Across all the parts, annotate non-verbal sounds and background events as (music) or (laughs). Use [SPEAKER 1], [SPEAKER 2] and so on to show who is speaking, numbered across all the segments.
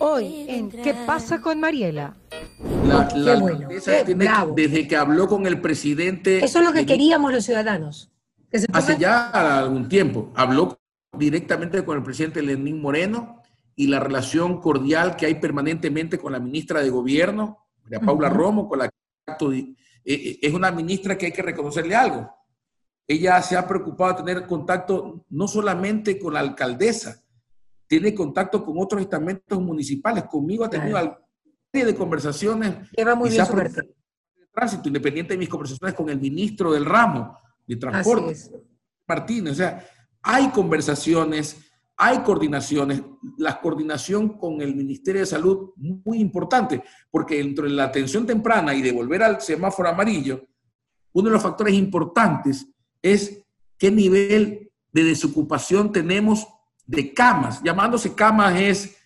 [SPEAKER 1] Hoy en ¿Qué pasa con Mariela?
[SPEAKER 2] La, desde que habló con el presidente.
[SPEAKER 3] Eso es lo que queríamos los ciudadanos.
[SPEAKER 2] hace ya algún tiempo. Habló directamente con el presidente Lenín Moreno y la relación cordial que hay permanentemente con la ministra de Gobierno, María Paula Romo, con la eh, eh, es una ministra que hay que reconocerle algo. Ella se ha preocupado de tener contacto no solamente con la alcaldesa, tiene contacto con otros estamentos municipales. Conmigo ha tenido claro. de conversaciones.
[SPEAKER 3] Lleva muy bien su
[SPEAKER 2] de tránsito, independiente de mis conversaciones con el ministro del ramo de transporte, Martínez. O sea, hay conversaciones, hay coordinaciones. La coordinación con el Ministerio de Salud, muy importante, porque entre la atención temprana y de volver al semáforo amarillo, uno de los factores importantes es qué nivel de desocupación tenemos de camas. Llamándose camas es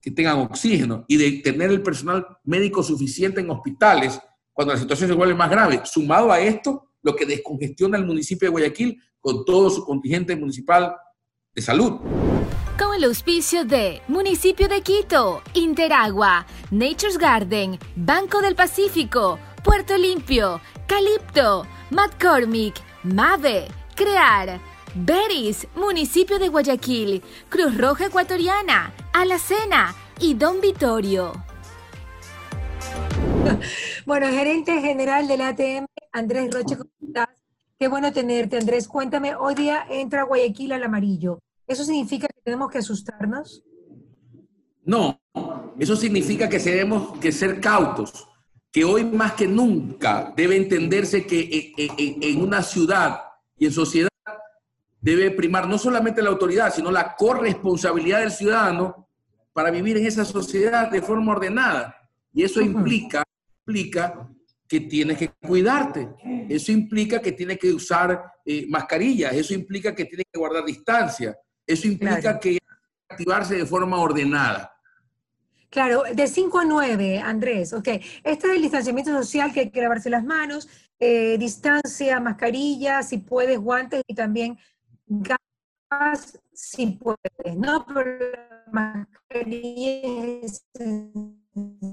[SPEAKER 2] que tengan oxígeno y de tener el personal médico suficiente en hospitales cuando la situación se vuelve más grave. Sumado a esto, lo que descongestiona el municipio de Guayaquil con todo su contingente municipal de salud.
[SPEAKER 4] Con el auspicio de Municipio de Quito, Interagua, Nature's Garden, Banco del Pacífico, Puerto Limpio, Calipto, McCormick, Mave, Crear, Beris, Municipio de Guayaquil, Cruz Roja Ecuatoriana, Alacena y Don Vitorio. (laughs)
[SPEAKER 3] Bueno, gerente general del ATM, Andrés Roche, ¿cómo estás? Qué bueno tenerte, Andrés. Cuéntame, hoy día entra Guayaquil al amarillo. ¿Eso significa que tenemos que asustarnos?
[SPEAKER 2] No, eso significa que tenemos que ser cautos, que hoy más que nunca debe entenderse que eh, eh, eh, en una ciudad y en sociedad debe primar no solamente la autoridad, sino la corresponsabilidad del ciudadano para vivir en esa sociedad de forma ordenada. Y eso implica, implica que tienes que cuidarte, eso implica que tienes que usar eh, mascarillas, eso implica que tienes que guardar distancia, eso implica que activarse de forma ordenada.
[SPEAKER 3] Claro, de 5 a 9, Andrés, ok. Este es el distanciamiento social que hay que lavarse las manos, eh, distancia, mascarilla, si puedes, guantes y también gas si puedes, ¿no? Pero la mascarilla es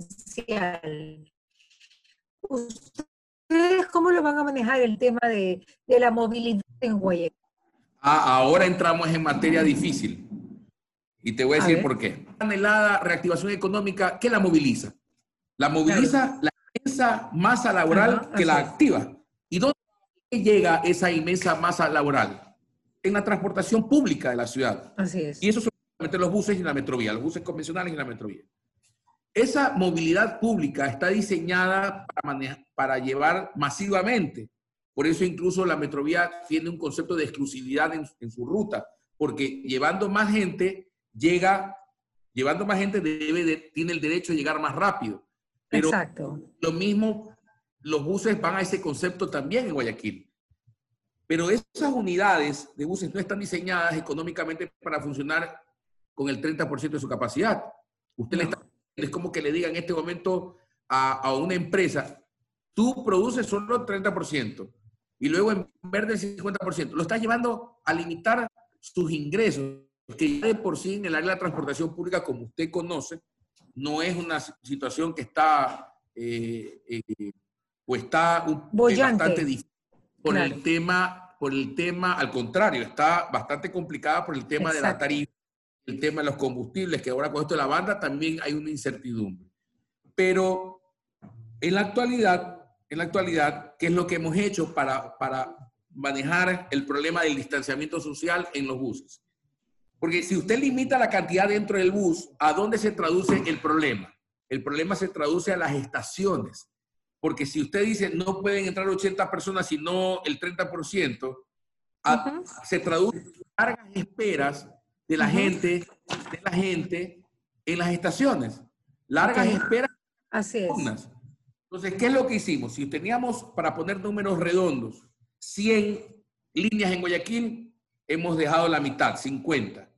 [SPEAKER 3] esencial. ¿Ustedes cómo lo van a manejar el tema de, de la movilidad en Guayaquil?
[SPEAKER 2] Ah, ahora entramos en materia difícil. Y te voy a decir por qué. La anhelada reactivación económica, ¿qué la moviliza? La moviliza la inmensa masa laboral que la activa. ¿Y dónde llega esa inmensa masa laboral? En la transportación pública de la ciudad.
[SPEAKER 3] Así es.
[SPEAKER 2] Y eso solamente los buses y la metrovía, los buses convencionales y la metrovía. Esa movilidad pública está diseñada para, para llevar masivamente. Por eso incluso la metrovía tiene un concepto de exclusividad en, su ruta, porque llevando más gente, llega, llevando más gente debe tiene el derecho a llegar más rápido. Pero
[SPEAKER 3] Exacto.
[SPEAKER 2] Lo mismo, los buses van a ese concepto también en Guayaquil. Pero esas unidades de buses no están diseñadas económicamente para funcionar con el 30% de su capacidad. Usted le está, es como que le diga en este momento a, a una empresa, tú produces solo el 30% y luego en verde el 50%. Lo estás llevando a limitar sus ingresos, que ya de por sí en el área de la transportación pública, como usted conoce, no es una situación que está, eh, eh, o está un, bastante difícil por el tema, por el tema, al contrario, está bastante complicada por el tema de la tarifa, el tema de los combustibles, que ahora con esto de la banda también hay una incertidumbre. Pero en la actualidad, en la actualidad, ¿qué es lo que hemos hecho para, para manejar el problema del distanciamiento social en los buses? Porque si usted limita la cantidad dentro del bus, ¿a dónde se traduce el problema? El problema se traduce a las estaciones porque si usted dice no pueden entrar 80 personas, sino el 30%, se traduce en largas esperas de la gente, de la gente en las estaciones. Largas esperas.
[SPEAKER 3] Así es.
[SPEAKER 2] Entonces, ¿qué es lo que hicimos? Si teníamos, para poner números redondos, 100 líneas en Guayaquil, hemos dejado la mitad, 50.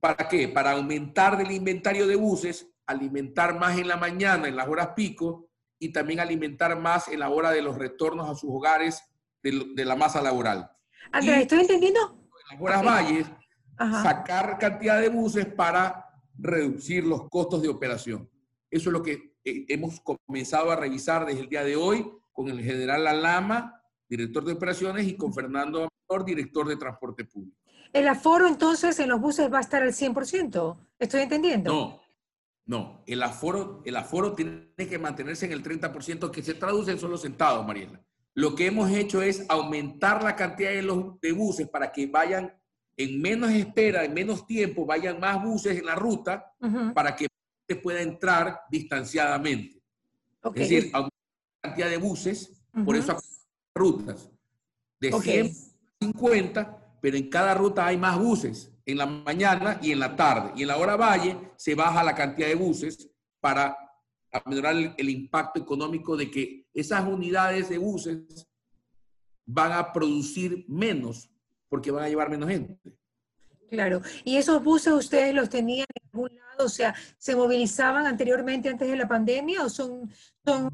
[SPEAKER 2] ¿Para qué? Para aumentar del inventario de buses, alimentar más en la mañana, en las horas pico, y también alimentar más en la hora de los retornos a sus hogares de, la masa laboral.
[SPEAKER 3] Andrés, ¿estoy entendiendo?
[SPEAKER 2] En las horas valles, sacar cantidad de buses para reducir los costos de operación. Eso es lo que eh, hemos comenzado a revisar desde el día de hoy con el general Alama, director de operaciones, y con Fernando Amador, director de transporte público.
[SPEAKER 3] ¿El aforo entonces en los buses va a estar al 100%? ¿Estoy entendiendo?
[SPEAKER 2] No, no. El aforo, el aforo tiene que mantenerse en el 30% que se traduce en solo sentados, Mariela. Lo que hemos hecho es aumentar la cantidad de, los, de buses para que vayan en menos espera, en menos tiempo, vayan más buses en la ruta para que se pueda entrar distanciadamente. Es decir, aumentar la cantidad de buses, por eso rutas de 150, pero en cada ruta hay más buses en la mañana y en la tarde. Y en la hora valle se baja la cantidad de buses para aminorar el, impacto económico de que esas unidades de buses van a producir menos porque van a llevar menos gente.
[SPEAKER 3] Claro. ¿Y esos buses ustedes los tenían en algún lado? O sea, ¿se movilizaban anteriormente antes de la pandemia o son, son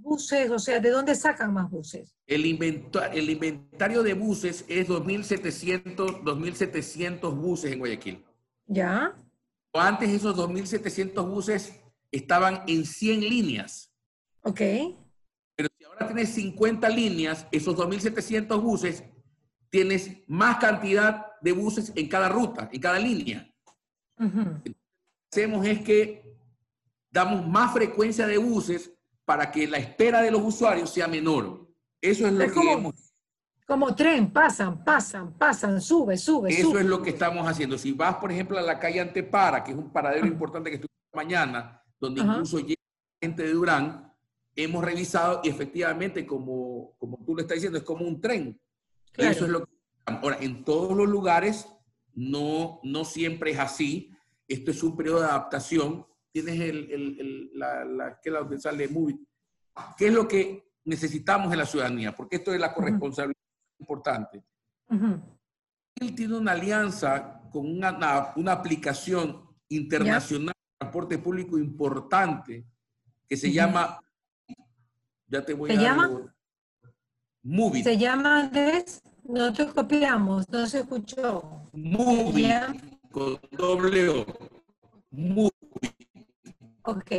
[SPEAKER 3] buses? O sea, ¿de dónde sacan más buses?
[SPEAKER 2] El, el inventario de buses es 2.700, 2.700 buses en Guayaquil.
[SPEAKER 3] ¿Ya?
[SPEAKER 2] Antes esos 2.700 buses estaban en 100 líneas.
[SPEAKER 3] Ok.
[SPEAKER 2] Pero si ahora tienes 50 líneas, esos 2.700 buses tienes más cantidad de buses en cada ruta, en cada línea. Lo que hacemos es que damos más frecuencia de buses para que la espera de los usuarios sea menor. Eso es lo que
[SPEAKER 3] como,
[SPEAKER 2] hemos...
[SPEAKER 3] Como tren, pasan, pasan, pasan, sube, sube,
[SPEAKER 2] Eso
[SPEAKER 3] sube.
[SPEAKER 2] es lo que estamos haciendo. Si vas, por ejemplo, a la calle Antepara, que es un paradero importante que estuve mañana, donde
[SPEAKER 3] Ajá.
[SPEAKER 2] incluso llega gente de Durán, hemos revisado y efectivamente, como, como tú le estás diciendo, es como un tren.
[SPEAKER 3] Claro.
[SPEAKER 2] Eso es lo que... Ahora, en todos los lugares no, no siempre es así. Esto es un periodo de adaptación. Tienes el, el, el- la, la, que es la donde sale movie. ¿Qué es lo que necesitamos en la ciudadanía? Porque esto es la corresponsabilidad importante. Él tiene una alianza con una, una- una aplicación internacional de transporte público importante que se llama, ya te voy
[SPEAKER 3] ¿Se
[SPEAKER 2] a
[SPEAKER 3] llama?
[SPEAKER 2] Movit.
[SPEAKER 3] Se llama Andrés, no te copiamos, no se escuchó.
[SPEAKER 2] Movit,
[SPEAKER 3] Ya.
[SPEAKER 2] con doble O. Movit.
[SPEAKER 3] Ok.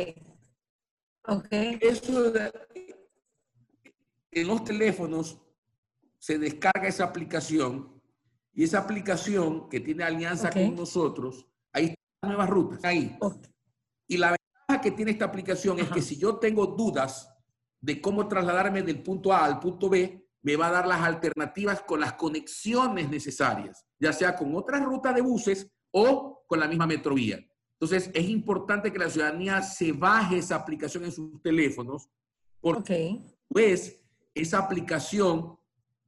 [SPEAKER 3] Ok.
[SPEAKER 2] Eso de- en los teléfonos se descarga esa aplicación y esa aplicación que tiene alianza
[SPEAKER 3] Ok.
[SPEAKER 2] con nosotros, ahí están nuevas rutas, ahí.
[SPEAKER 3] ok.
[SPEAKER 2] Y la ventaja que tiene esta aplicación es
[SPEAKER 3] Ajá.
[SPEAKER 2] que si yo tengo dudas de cómo trasladarme del punto A al punto B, me va a dar las alternativas con las conexiones necesarias, ya sea con otras rutas de buses o con la misma metrovía. Entonces, es importante que la ciudadanía se baje esa aplicación en sus teléfonos, porque
[SPEAKER 3] Ok.
[SPEAKER 2] pues esa aplicación,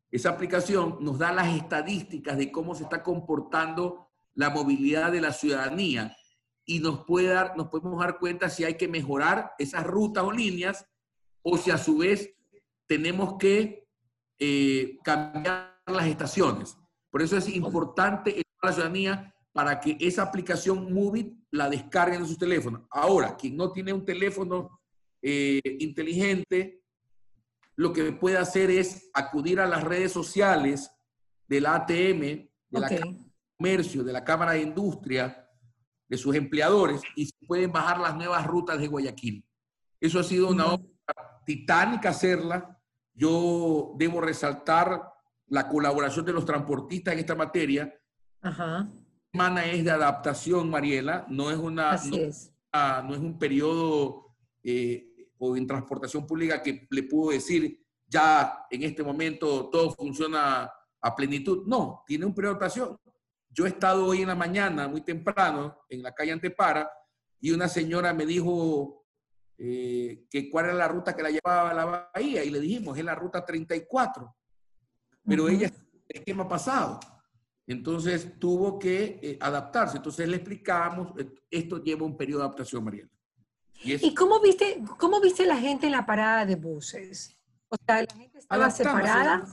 [SPEAKER 2] esa aplicación nos da las estadísticas de cómo se está comportando la movilidad de la ciudadanía y nos puede dar, nos podemos dar cuenta si hay que mejorar esas rutas o líneas o si a su vez tenemos que eh, cambiar las estaciones. Por eso es importante a la ciudadanía para que esa aplicación Movit la descarguen en sus teléfonos. Ahora, quien no tiene un teléfono eh, inteligente, lo que puede hacer es acudir a las redes sociales del ATM, de la. Cámara de Comercio, de la Cámara de Industria, de sus empleadores, y se pueden bajar las nuevas rutas de Guayaquil. Eso ha sido una obra titánica hacerla. Yo debo resaltar la colaboración de los transportistas en esta materia.
[SPEAKER 3] Ajá.
[SPEAKER 2] Semana es de adaptación, Mariela, no es una,
[SPEAKER 3] Así
[SPEAKER 2] no-
[SPEAKER 3] es.
[SPEAKER 2] no es un periodo eh, o en transportación pública que le puedo decir ya en este momento todo funciona a plenitud. No, tiene un periodo de adaptación. Yo he estado hoy en la mañana, muy temprano, en la calle Antepara, y una señora me dijo eh, que cuál era la ruta que la llevaba a la bahía, y le dijimos, es la ruta 34. Pero
[SPEAKER 3] Ujú.
[SPEAKER 2] ella está en el esquema pasado. Entonces tuvo que eh, adaptarse. Entonces le explicamos, eh, esto lleva un periodo de adaptación, Mariela. Y
[SPEAKER 3] ¿Y cómo viste, cómo viste la gente en la parada de buses? O sea, la gente estaba separada,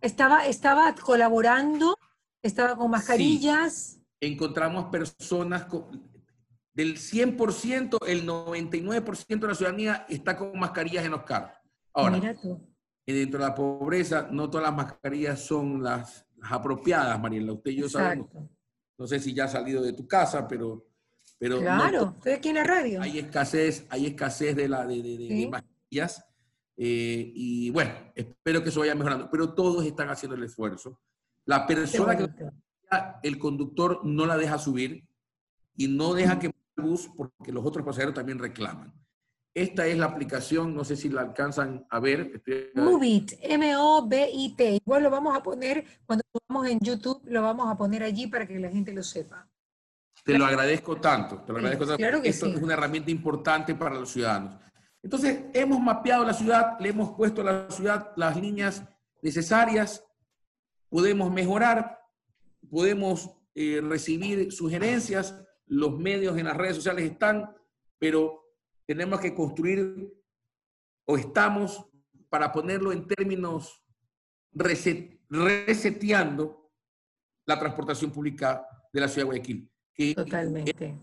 [SPEAKER 3] estaba, estaba colaborando, estaba con mascarillas.
[SPEAKER 2] Encontramos personas con- del 100%, el 99% de la ciudadanía está con mascarillas en los carros. Ahora,
[SPEAKER 3] Mira tú.
[SPEAKER 2] y dentro de la pobreza, no todas las mascarillas son las apropiadas, Mariela. Usted y yo sabemos. No sé si ya has salido de tu casa, pero Pero no
[SPEAKER 3] Claro, estoy aquí en la radio.
[SPEAKER 2] hay escasez, hay escasez de, la, de, de- de- de
[SPEAKER 3] Sí.
[SPEAKER 2] mascarillas. eh, y bueno, espero que eso vaya mejorando. Pero todos están haciendo el esfuerzo. La persona que el conductor no la deja subir y no deja que el bus porque los otros pasajeros también reclaman. Esta es la aplicación, no sé si la alcanzan a ver. estoy-
[SPEAKER 3] Movit, M-O-B-I-T. Igual lo vamos a poner, cuando subamos en YouTube, lo vamos a poner allí para que la gente lo sepa.
[SPEAKER 2] Te lo agradezco tanto. Te lo
[SPEAKER 3] Sí,
[SPEAKER 2] agradezco tanto.
[SPEAKER 3] claro que
[SPEAKER 2] Esto
[SPEAKER 3] sí.
[SPEAKER 2] es una herramienta importante para los ciudadanos. Entonces, hemos mapeado la ciudad, le hemos puesto a la ciudad las líneas necesarias, podemos mejorar, podemos eh, recibir sugerencias, los medios en las redes sociales están, pero tenemos que construir o estamos para ponerlo en términos reset- reseteando la transportación pública de la ciudad de Guayaquil. Que
[SPEAKER 3] Totalmente.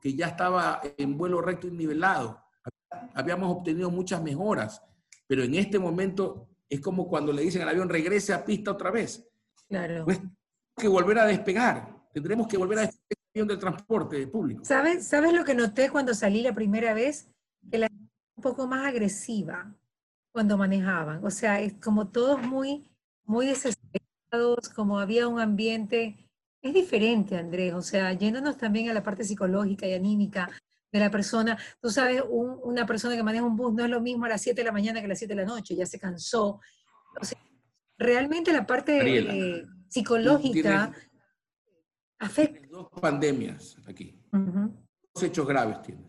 [SPEAKER 2] que ya estaba en vuelo recto y nivelado. Habíamos obtenido muchas mejoras, pero en este momento es como cuando le dicen al avión regrese a pista otra vez.
[SPEAKER 3] Claro.
[SPEAKER 2] Pues que volver a despegar. Tendremos que volver a despegar del transporte público.
[SPEAKER 3] ¿Sabes, ¿Sabes lo que noté cuando salí la primera vez? Que la gente un poco más agresiva cuando manejaban. O sea, es como todos muy, muy desesperados, como había un ambiente. Es diferente, Andrés. O sea, yéndonos también a la parte psicológica y anímica de la persona. Tú sabes, un- una persona que maneja un bus no es lo mismo a las 7 de la mañana que a las 7 de la noche, ya se cansó. O sea, realmente la parte eh, psicológica
[SPEAKER 2] tienes-
[SPEAKER 3] afecta.
[SPEAKER 2] Dos pandemias aquí, dos hechos graves tienes.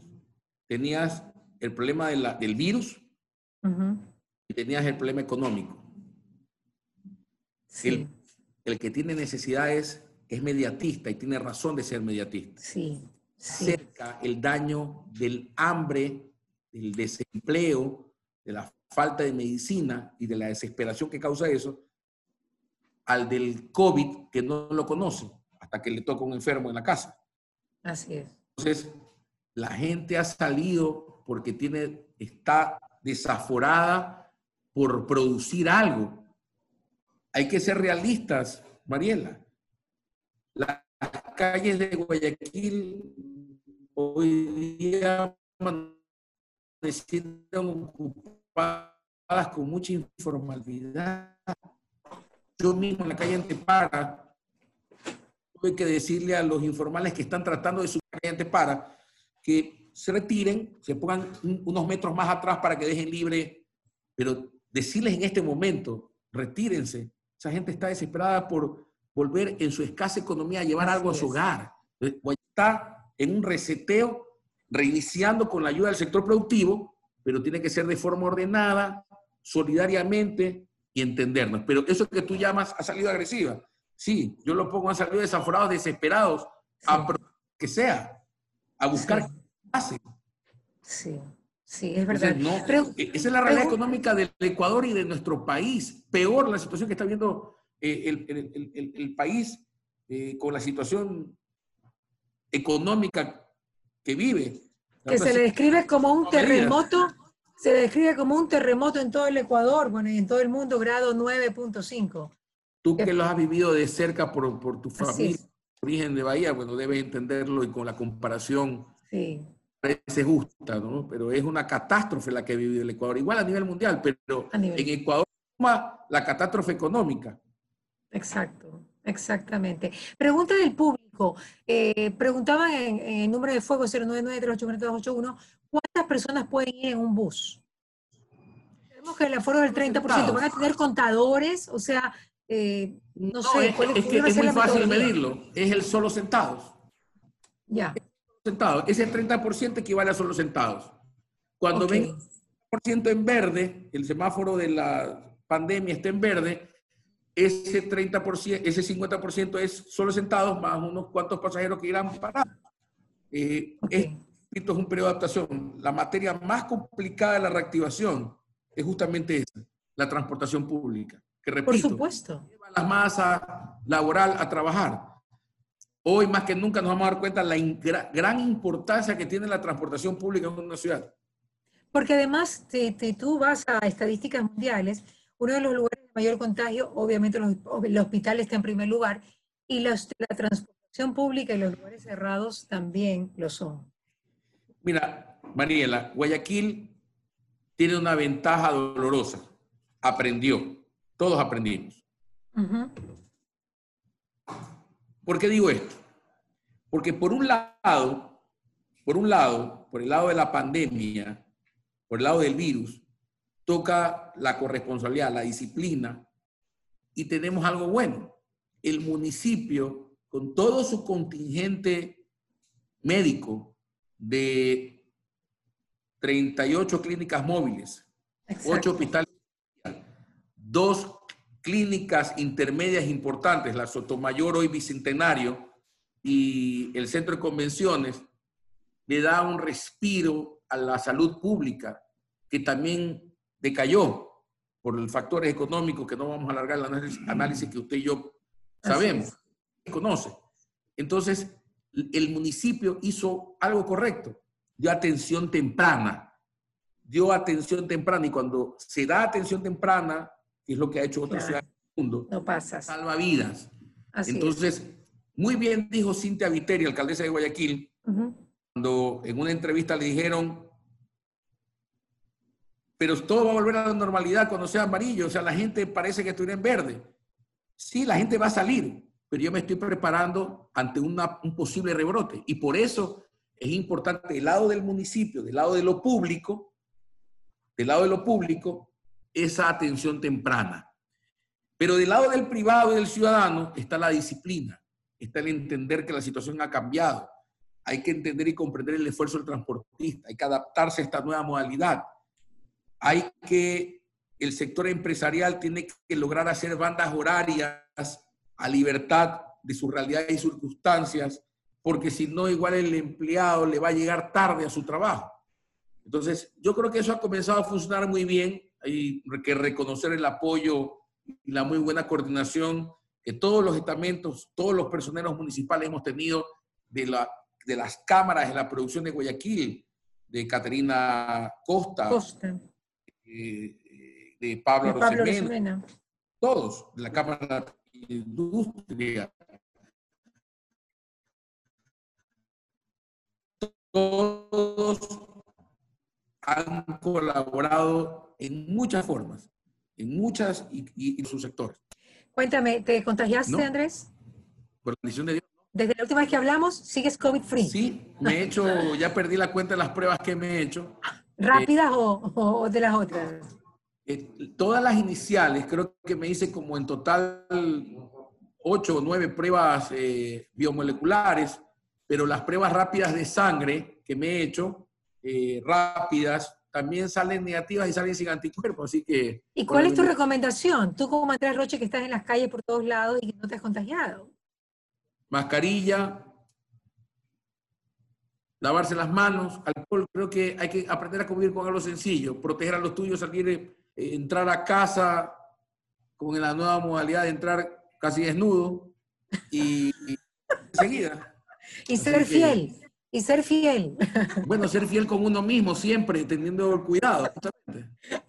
[SPEAKER 2] Tenías el problema de la- del virus y tenías el problema económico.
[SPEAKER 3] Sí.
[SPEAKER 2] El, el que tiene necesidades es mediatista y tiene razón de ser mediatista.
[SPEAKER 3] Sí, sí,
[SPEAKER 2] cerca el daño del hambre, del desempleo, de la falta de medicina y de la desesperación que causa eso, al del COVID que no lo conoce hasta que le toca un enfermo en la casa.
[SPEAKER 3] así es.
[SPEAKER 2] Entonces, la gente ha salido porque tiene, está desaforada por producir algo. Hay que ser realistas, Mariela. Las calles de Guayaquil hoy día amanecieron ocupadas con mucha informalidad. Yo mismo en la calle Antepara tuve que decirle a los informales que están tratando de subir a la calle Antepara que se retiren, se pongan un- unos metros más atrás para que dejen libre, pero decirles en este momento, retírense. Esa gente está desesperada por volver en su escasa economía a llevar
[SPEAKER 3] Así
[SPEAKER 2] algo a su hogar. Está en un reseteo, reiniciando con la ayuda del sector productivo, pero tiene que ser de forma ordenada, solidariamente y entendernos. Pero eso que tú llamas ha salido agresiva. Sí, yo lo pongo, han salido desaforados, desesperados, a
[SPEAKER 3] Sí.
[SPEAKER 2] pro- que sea, a buscar
[SPEAKER 3] Sí.
[SPEAKER 2] qué.
[SPEAKER 3] Sí, sí, es verdad.
[SPEAKER 2] Entonces, no,
[SPEAKER 3] Pero-
[SPEAKER 2] eh, esa es la realidad económica del Ecuador y de nuestro país. Peor la situación que está viendo eh, el, el- el- el- el país eh, con la situación económica que vive.
[SPEAKER 3] que se le describe como un terremoto, se le describe como un terremoto en todo el Ecuador, bueno, y en todo el mundo, grado 9.5.
[SPEAKER 2] Tú que lo has vivido de cerca por, por tu familia, origen de Bahía, bueno, debes entenderlo y con la comparación
[SPEAKER 3] Sí,
[SPEAKER 2] parece justa, ¿no? Pero es una catástrofe la que ha vivido el Ecuador, igual a nivel mundial, pero
[SPEAKER 3] nivel.
[SPEAKER 2] en Ecuador la catástrofe económica.
[SPEAKER 3] exacto, exactamente. Pregunta del público. eh, preguntaban en, en el número de fuego 099-389-281, ¿cuántas personas pueden ir en un bus? Tenemos que el aforo del 30%, ¿van a tener contadores? O sea, eh, no, sé,
[SPEAKER 2] es,
[SPEAKER 3] ¿cuál
[SPEAKER 2] es que es muy fácil medirlo, es el solo centavos.
[SPEAKER 3] Ya,
[SPEAKER 2] centavos. Ese 30% equivale a solo centavos. Cuando
[SPEAKER 3] ok.
[SPEAKER 2] ven por ciento en verde, el semáforo de la pandemia está en verde, ese 30%, ese 50% es solo centavos más unos cuantos pasajeros que irán parados. Eh,
[SPEAKER 3] ok.
[SPEAKER 2] es- Esto es un periodo de adaptación. La materia más complicada de la reactivación es justamente esa, la transportación pública. Que
[SPEAKER 3] Por
[SPEAKER 2] repito,
[SPEAKER 3] supuesto.
[SPEAKER 2] lleva la masa laboral a trabajar. Hoy más que nunca nos vamos a dar cuenta la in- gra- gran importancia que tiene la transportación pública en una ciudad.
[SPEAKER 3] Porque además, si, si tú vas a estadísticas mundiales, uno de los lugares de mayor contagio, obviamente los, el hospital está en primer lugar, y los- la transportación La pública y los lugares cerrados también lo son.
[SPEAKER 2] Mira, Mariela, Guayaquil tiene una ventaja dolorosa. Aprendió. Todos aprendimos. ¿Por qué digo esto? Porque por un lado, por un lado, por el lado de la pandemia, por el lado del virus, toca la corresponsabilidad, la disciplina, y tenemos algo bueno. El municipio, con todo su contingente médico de 38 clínicas móviles, 8 hospitales, dos clínicas intermedias importantes, la Sotomayor hoy Bicentenario y el Centro de Convenciones, le da un respiro a la salud pública que también decayó por los factores económicos que no vamos a alargar el análisis, que usted y yo sabemos, conoce. Entonces, el municipio hizo algo correcto, dio atención temprana, dio atención temprana y cuando se da atención temprana, es lo que ha hecho otras ciudades del mundo,
[SPEAKER 3] no pasa.
[SPEAKER 2] salva vidas. Entonces, muy bien dijo Cintia Viteri, alcaldesa de Guayaquil, cuando en una entrevista le dijeron, pero todo va a volver a la normalidad cuando sea amarillo, o sea, la gente parece que estuviera en verde. Sí, la gente va a salir, pero yo me estoy preparando ante una, un posible rebrote. Y por eso es importante del lado del municipio, del lado de lo público, del lado de lo público, esa atención temprana. Pero del lado del privado y del ciudadano está la disciplina, está el entender que la situación ha cambiado. Hay que entender y comprender el esfuerzo del transportista, hay que adaptarse a esta nueva modalidad. Hay que, el sector empresarial tiene que lograr hacer bandas horarias a libertad de su realidad y circunstancias, porque si no, igual el empleado le va a llegar tarde a su trabajo. Entonces, yo creo que eso ha comenzado a funcionar muy bien. Hay que reconocer el apoyo y la muy buena coordinación que todos los estamentos, todos los personeros municipales hemos tenido de, la, de las cámaras de la producción de Guayaquil, de Caterina Costa, eh, de Pablo, de Pablo todos, de la Cámara de Industria, todos han colaborado en muchas formas, en muchas y, en sus sectores.
[SPEAKER 3] Cuéntame, ¿te contagiaste, Andrés?
[SPEAKER 2] Por la de Dios.
[SPEAKER 3] Desde la última vez que hablamos, ¿sigues COVID-free?
[SPEAKER 2] Sí, me he hecho, ya perdí la cuenta de las pruebas que me he hecho.
[SPEAKER 3] ¿Rápidas o, de las otras?
[SPEAKER 2] Eh, todas las iniciales, creo que me hice como en total ocho o nueve pruebas eh, biomoleculares, pero las pruebas rápidas de sangre que me he hecho, eh, rápidas, también salen negativas y salen sin anticuerpos, así que...
[SPEAKER 3] ¿Y cuál es tu recomendación? Tú como Andrés Roche que estás en las calles por todos lados y que no te has contagiado.
[SPEAKER 2] Mascarilla, lavarse las manos, alcohol, creo que hay que aprender a convivir con algo sencillo, proteger a los tuyos, salir, eh, entrar a casa con la nueva modalidad de entrar casi desnudo y, y enseguida. (laughs)
[SPEAKER 3] Y ser fiel, y ser fiel.
[SPEAKER 2] Bueno, ser fiel con uno mismo siempre, teniendo el cuidado, justamente. (laughs)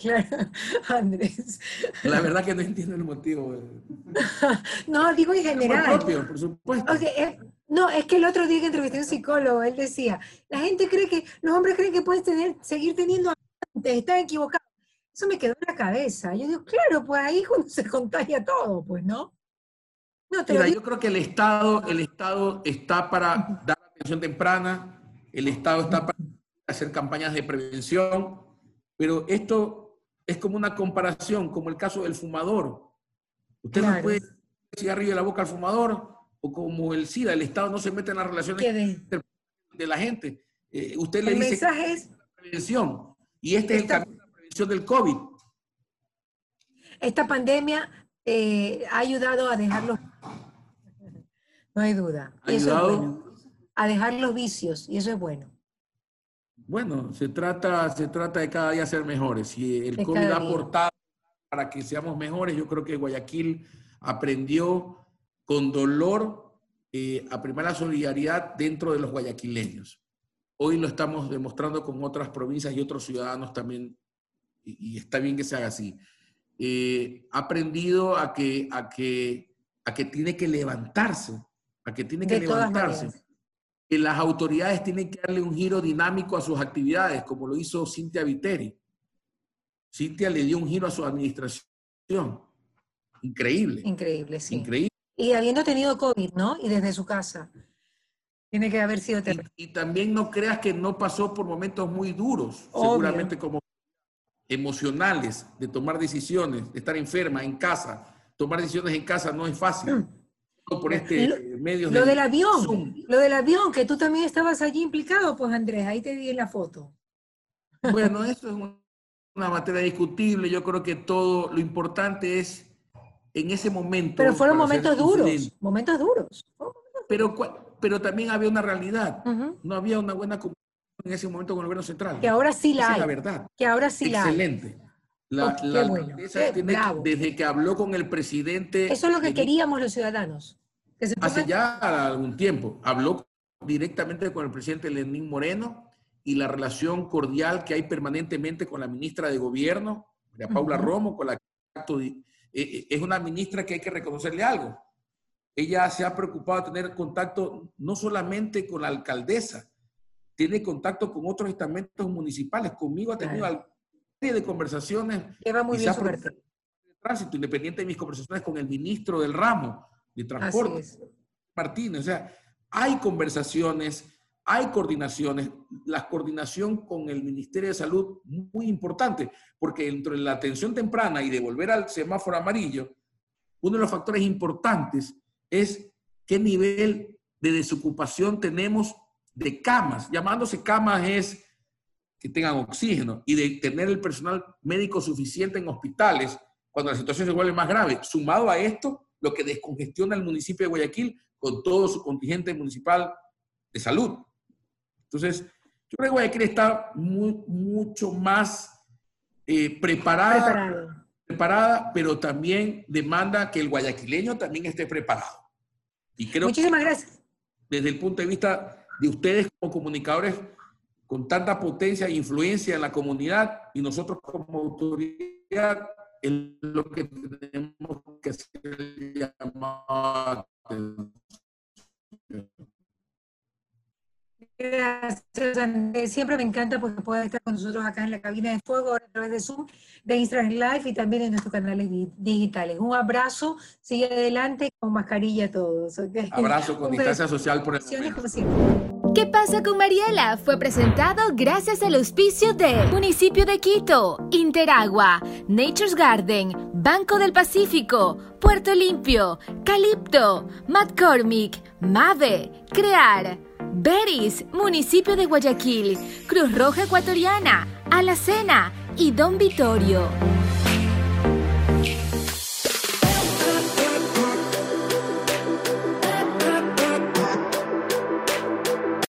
[SPEAKER 3] Claro, Andrés.
[SPEAKER 2] La verdad que no entiendo el motivo.
[SPEAKER 3] No, digo en general.
[SPEAKER 2] propio, por supuesto.
[SPEAKER 3] Eh, no, es que el otro día que entrevisté a un psicólogo, él decía, la gente cree que, los hombres creen que puedes tener, seguir teniendo amantes, están equivocados. Eso me quedó en la cabeza. Yo digo, claro, pues ahí se contagia todo, pues, ¿no?
[SPEAKER 2] Mira, yo creo que el Estado, el Estado está para dar atención temprana, el Estado está para hacer campañas de prevención, pero esto es como una comparación, como el caso del fumador. Usted no puede cigarrillo de la boca al fumador, o como el SIDA, el Estado no se mete en las relaciones de la gente. Eh, usted le
[SPEAKER 3] el
[SPEAKER 2] dice
[SPEAKER 3] mensaje es
[SPEAKER 2] prevención, y este es el camino de la prevención del COVID.
[SPEAKER 3] Esta pandemia eh, ha ayudado a dejarlo no hay duda. A dejar los vicios, y eso es bueno.
[SPEAKER 2] Bueno, se trata, se trata de cada día ser mejores. Si el COVID ha aportado para que seamos mejores, yo creo que Guayaquil aprendió con dolor eh, a primar la solidaridad dentro de los guayaquileños. Hoy lo estamos demostrando con otras provincias y otros ciudadanos también, y, está bien que se haga así. Eh, ha aprendido a que, a que a que tiene que levantarse, a que tiene que levantarse. Que las autoridades tienen que darle un giro dinámico a sus actividades, como lo hizo Cintia Viteri. Cintia le dio un giro a su administración. Increíble.
[SPEAKER 3] Increíble, sí.
[SPEAKER 2] Increíble.
[SPEAKER 3] Y habiendo tenido COVID, ¿no? Y desde su casa. Tiene que haber sido
[SPEAKER 2] terrible. Y, también no creas que no pasó por momentos muy duros, seguramente como emocionales, de tomar decisiones, de estar enferma en casa. Tomar decisiones en casa no es fácil. Mm. Por este
[SPEAKER 3] lo, medio lo del avión, lo del avión, que tú también estabas allí implicado, pues Andrés, ahí te di en la foto.
[SPEAKER 2] Bueno, eso es una materia discutible. Yo creo que todo lo importante es en ese momento.
[SPEAKER 3] Pero fueron momentos duros, momentos duros.
[SPEAKER 2] Pero, pero también había una realidad. No había una buena comunicación en ese momento con el gobierno central.
[SPEAKER 3] Que ahora sí la hay.
[SPEAKER 2] Es la verdad.
[SPEAKER 3] Que ahora sí
[SPEAKER 2] la hay. Excelente. La, desde que habló con el presidente.
[SPEAKER 3] Eso es lo que queríamos los ciudadanos.
[SPEAKER 2] hace ya algún tiempo. Habló directamente con el presidente Lenín Moreno y la relación cordial que hay permanentemente con la ministra de Gobierno, María Paula Romo, con la que eh, eh, es una ministra que hay que reconocerle algo. Ella se ha preocupado de tener contacto no solamente con la alcaldesa, tiene contacto con otros estamentos municipales. Conmigo ha tenido claro. De conversaciones.
[SPEAKER 3] Lleva muy bien su
[SPEAKER 2] tránsito, independiente de mis conversaciones con el ministro del ramo de transporte, Martínez. O sea, hay conversaciones, hay coordinaciones, la coordinación con el Ministerio de Salud muy importante, porque entre la atención temprana y de volver al semáforo amarillo, uno de los factores importantes es qué nivel de desocupación tenemos de camas. Llamándose camas es que tengan oxígeno y de tener el personal médico suficiente en hospitales cuando la situación se vuelve más grave. Sumado a esto, lo que descongestiona el municipio de Guayaquil con todo su contingente municipal de salud. Entonces, yo creo que Guayaquil está mucho más eh, preparada, preparada, pero también demanda que el guayaquileño también esté preparado.
[SPEAKER 3] Y creo Muchísimas gracias.
[SPEAKER 2] Desde el punto de vista de ustedes como comunicadores con tanta potencia e influencia en la comunidad y nosotros como autoridad es lo que tenemos que hacer llamado
[SPEAKER 3] Gracias, Andrés. Siempre me encanta porque puede estar con nosotros acá en la cabina de fuego a través de Zoom, de Instagram Live y también en nuestros canales digitales. Un abrazo, sigue adelante con mascarilla todos.
[SPEAKER 2] Abrazo con distancia social por el momento.
[SPEAKER 4] ¿Qué pasa con Mariela? Fue presentado gracias al auspicio de Municipio de Quito, Interagua, Nature's Garden, Banco del Pacífico, Puerto Limpio, Calipto, McCormick, Mave, Crear. Beris, municipio de Guayaquil, Cruz Roja Ecuatoriana, Alacena y Don Vitorio.